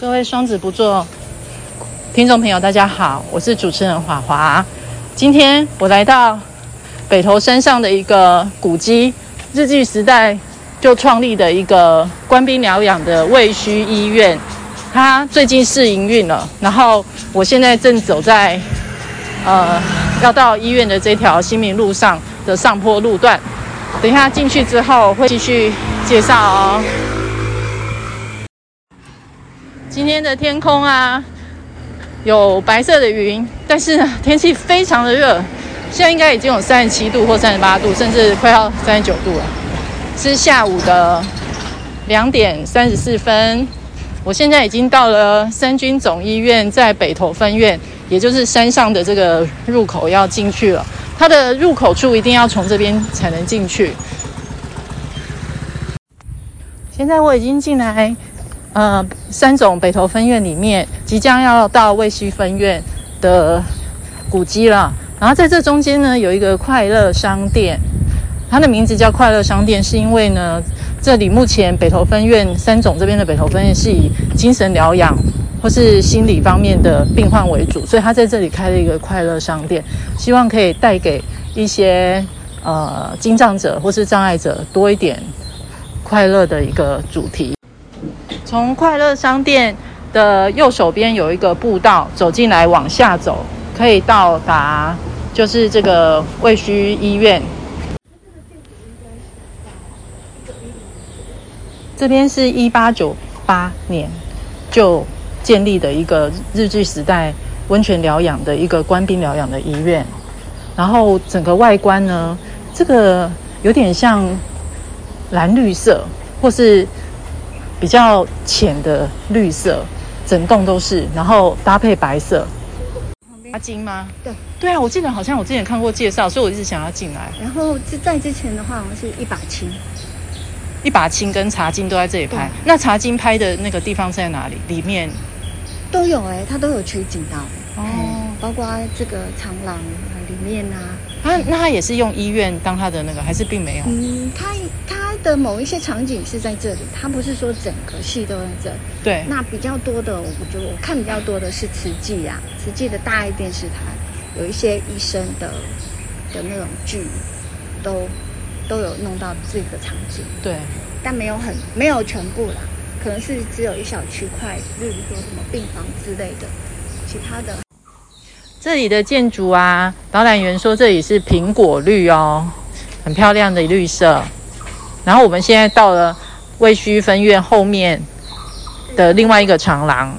各位双子不做听众朋友，大家好，我是主持人华华。今天我来到北投山上的一个古迹，日据时代就创立的一个官兵疗养的卫须医院，它最近试营运了。然后我现在正走在呃要到医院的这条新民路上的上坡路段，等一下进去之后会继续介绍哦。今天的天空啊，有白色的云，但是呢，天气非常的热，现在应该已经有三十七度或三十八度，甚至快要三十九度了。是下午的两点三十四分，我现在已经到了三军总医院在北投分院，也就是山上的这个入口要进去了。它的入口处一定要从这边才能进去。现在我已经进来。呃，三总北投分院里面即将要到卫西分院的古迹了。然后在这中间呢，有一个快乐商店，它的名字叫快乐商店，是因为呢，这里目前北投分院三总这边的北投分院是以精神疗养或是心理方面的病患为主，所以他在这里开了一个快乐商店，希望可以带给一些呃精障者或是障碍者多一点快乐的一个主题。从快乐商店的右手边有一个步道，走进来往下走，可以到达就是这个卫须医院。这边是一八九八年就建立的一个日据时代温泉疗养的一个官兵疗养的医院，然后整个外观呢，这个有点像蓝绿色，或是。比较浅的绿色，整栋都是，然后搭配白色。阿金吗？对，对啊，我记得好像我之前看过介绍，所以我一直想要进来。然后在之前的话，我们是一把青，一把青跟茶金都在这里拍。那茶金拍的那个地方在哪里？里面都有哎、欸，它都有取景到哦、嗯，包括这个长廊里面啊。他那他也是用医院当他的那个，还是并没有？嗯，他他的某一些场景是在这里，它不是说整个戏都在这里。对。那比较多的，我觉得我看比较多的是慈济啊，慈济的大爱电视台有一些医生的的那种剧，都都有弄到这个场景。对。但没有很没有全部啦，可能是只有一小区块，例如说什么病房之类的，其他的。这里的建筑啊，导览员说这里是苹果绿哦，很漂亮的绿色。然后我们现在到了卫须分院后面的另外一个长廊，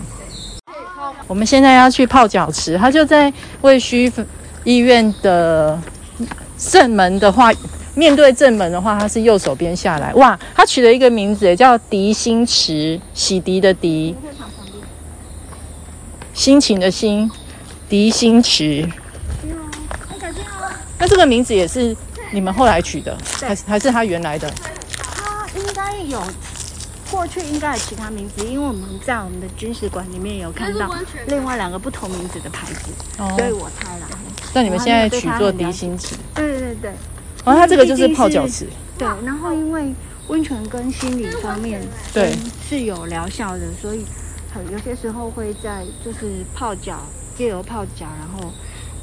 我们现在要去泡脚池，它就在卫须医院的正门的话，面对正门的话，它是右手边下来。哇，它取了一个名字，也叫涤心池，洗涤的涤，心情的心。涤心池，那这个名字也是你们后来取的，还是还是他原来的？他应该有过去应该有其他名字，因为我们在我们的军事馆里面有看到另外两个不同名字的牌子，所以我猜了。那你们现在取做涤心池？对对对对。然后它这个就是泡脚池。对，然后因为温泉跟心理方面对是有疗效的，所以很有些时候会在就是泡脚。借由泡脚，然后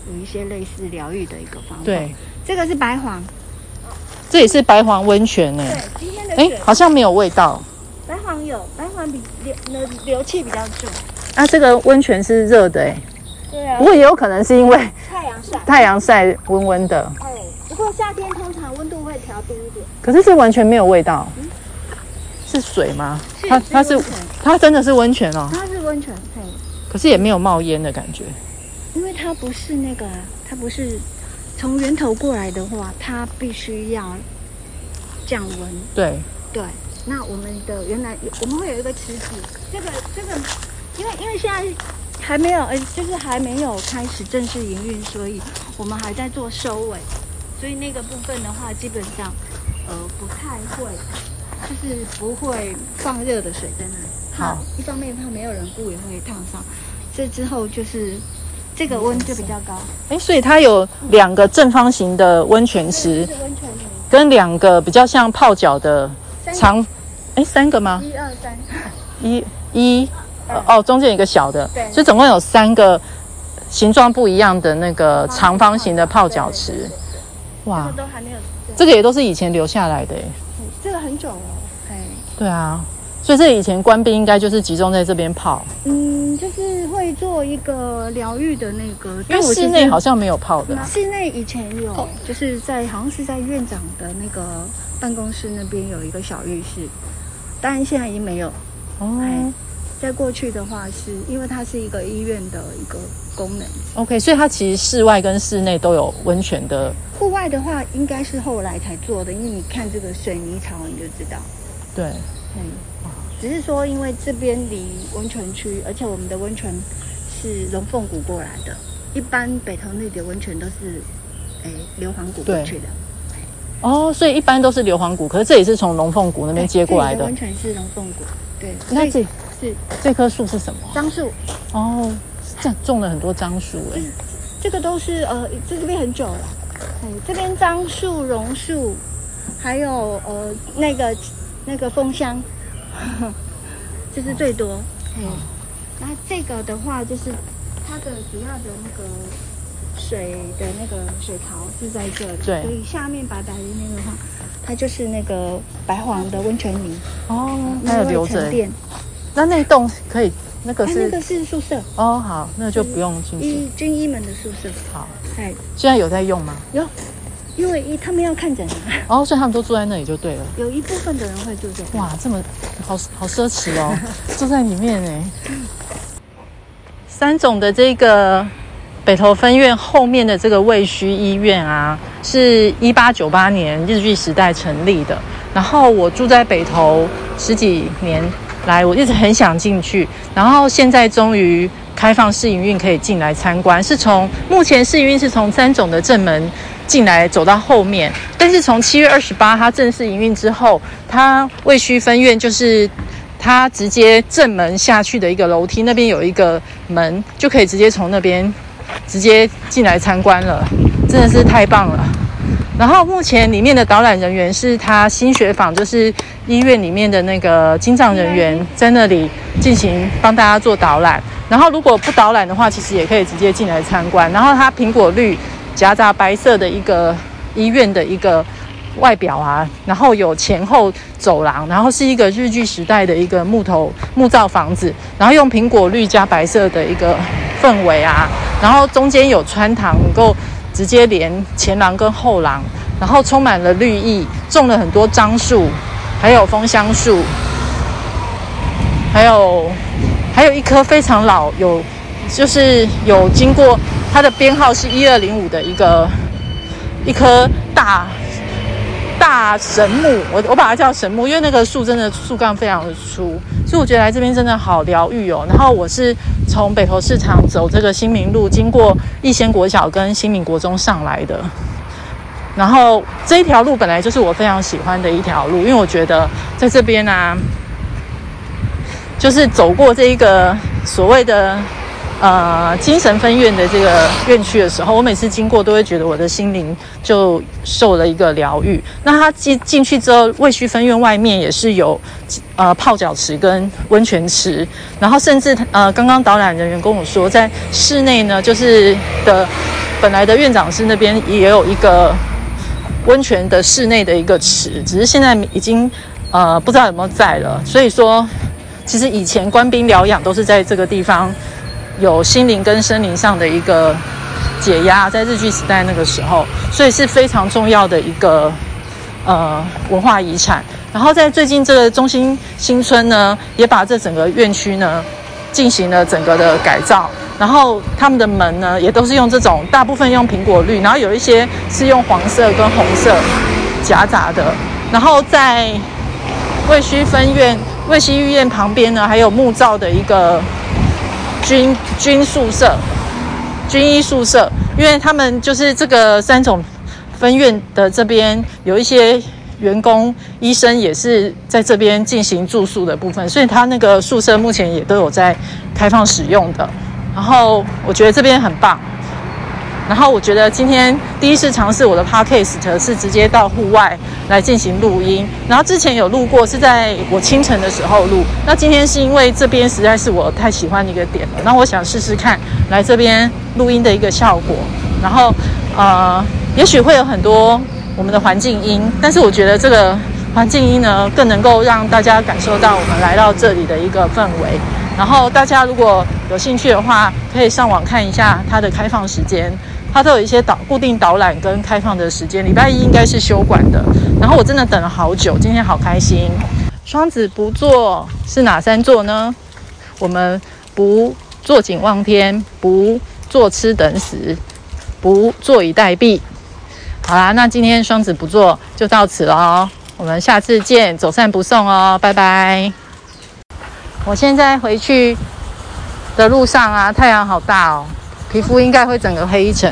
有一些类似疗愈的一个方法。对，这个是白黄，这也是白黄温泉呢。对，今天的哎，好像没有味道。白黄有，白黄比流流流气比较重。啊，这个温泉是热的哎。对啊。不过也有可能是因为太阳晒，太阳晒温温的。哎，不过夏天通常温度会调低一点。可是这完全没有味道。嗯。是水吗？它它是它真的是温泉哦。它是温泉。可是也没有冒烟的感觉，因为它不是那个，它不是从源头过来的话，它必须要降温。对对，那我们的原来我们会有一个池子，这个这个，因为因为现在还没有，呃，就是还没有开始正式营运，所以我们还在做收尾，所以那个部分的话，基本上呃不太会，就是不会放热的水在那里。好，一方面怕没有人顾也会烫伤，这之后就是这个温就比较高。哎，所以它有两个正方形的温泉池，温泉跟两个比较像泡脚的长，哎，三个吗？一二三，一一呃、哦，中间有一个小的，对，所以总共有三个形状不一样的那个长方形的泡脚池。哇，这个都还没有，这个也都是以前留下来的诶。这个很久了，哎，对啊。所以这以前官兵应该就是集中在这边泡，嗯，就是会做一个疗愈的那个，因为室内好像没有泡的。室内以前有，就是在好像是在院长的那个办公室那边有一个小浴室，当然现在已经没有。哦，在过去的话，是因为它是一个医院的一个功能。OK，所以它其实室外跟室内都有温泉的。户外的话，应该是后来才做的，因为你看这个水泥槽你就知道。对，嗯。只是说，因为这边离温泉区，而且我们的温泉是龙凤谷过来的。一般北投那里的温泉都是，哎，硫磺谷过去的。哦，所以一般都是硫磺谷，可是这也是从龙凤谷那边接过来的。温泉是龙凤谷，对。那这是这棵树是什么？樟树。哦，这样种了很多樟树哎。这个都是呃，在这边很久了。哎，这边樟树、榕树，还有呃那个那个枫香。这是最多，嗯，那这个的话就是它的主要的那个水的那个水槽是在这里，对，所以下面白白的那个话，它就是那个白黄的温泉泥。哦，那有留着。那那栋可以，那个是那个是宿舍。哦，好，那就不用进去。军医们的宿舍，好，哎，现在有在用吗？有。因为一他们要看诊啊，哦，所以他们都住在那里就对了。有一部分的人会住在。哇，这么好好奢侈哦，住在里面哎。三总的这个北投分院后面的这个卫须医院啊，是一八九八年日据时代成立的。然后我住在北投十几年来，我一直很想进去，然后现在终于开放试营运可以进来参观。是从目前试营运是从三总的正门。进来走到后面，但是从七月二十八它正式营运之后，它未区分院就是它直接正门下去的一个楼梯，那边有一个门，就可以直接从那边直接进来参观了，真的是太棒了。然后目前里面的导览人员是他心学坊，就是医院里面的那个经障人员在那里进行帮大家做导览。然后如果不导览的话，其实也可以直接进来参观。然后它苹果绿。夹杂白色的一个医院的一个外表啊，然后有前后走廊，然后是一个日据时代的一个木头木造房子，然后用苹果绿加白色的一个氛围啊，然后中间有穿堂，能够直接连前廊跟后廊，然后充满了绿意，种了很多樟树，还有枫香树，还有还有一棵非常老，有就是有经过。它的编号是一二零五的一个一棵大大神木，我我把它叫神木，因为那个树真的树干非常的粗，所以我觉得来这边真的好疗愈哦。然后我是从北投市场走这个新民路，经过逸仙国小跟新民国中上来的。然后这一条路本来就是我非常喜欢的一条路，因为我觉得在这边啊，就是走过这一个所谓的。呃，精神分院的这个院区的时候，我每次经过都会觉得我的心灵就受了一个疗愈。那他进进去之后，卫区分院外面也是有呃泡脚池跟温泉池，然后甚至呃刚刚导览人员跟我说，在室内呢，就是的本来的院长室那边也有一个温泉的室内的一个池，只是现在已经呃不知道有没有在了。所以说，其实以前官兵疗养都是在这个地方。有心灵跟身灵上的一个解压，在日据时代那个时候，所以是非常重要的一个呃文化遗产。然后在最近这个中心新村呢，也把这整个院区呢进行了整个的改造。然后他们的门呢，也都是用这种大部分用苹果绿，然后有一些是用黄色跟红色夹杂的。然后在卫须分院、卫须医院旁边呢，还有木造的一个。军军宿舍、军医宿舍，因为他们就是这个三种分院的这边有一些员工、医生也是在这边进行住宿的部分，所以他那个宿舍目前也都有在开放使用的。然后我觉得这边很棒。然后我觉得今天第一次尝试我的 podcast 是直接到户外来进行录音，然后之前有录过是在我清晨的时候录，那今天是因为这边实在是我太喜欢的一个点了，那我想试试看来这边录音的一个效果，然后呃，也许会有很多我们的环境音，但是我觉得这个环境音呢更能够让大家感受到我们来到这里的一个氛围。然后大家如果有兴趣的话，可以上网看一下它的开放时间，它都有一些导固定导览跟开放的时间。礼拜一应该是休馆的。然后我真的等了好久，今天好开心。双子不做是哪三座呢？我们不坐井望天，不坐吃等死，不坐以待毙。好啦，那今天双子不做就到此了哦，我们下次见，走散不送哦，拜拜。我现在回去的路上啊，太阳好大哦，皮肤应该会整个黑一层。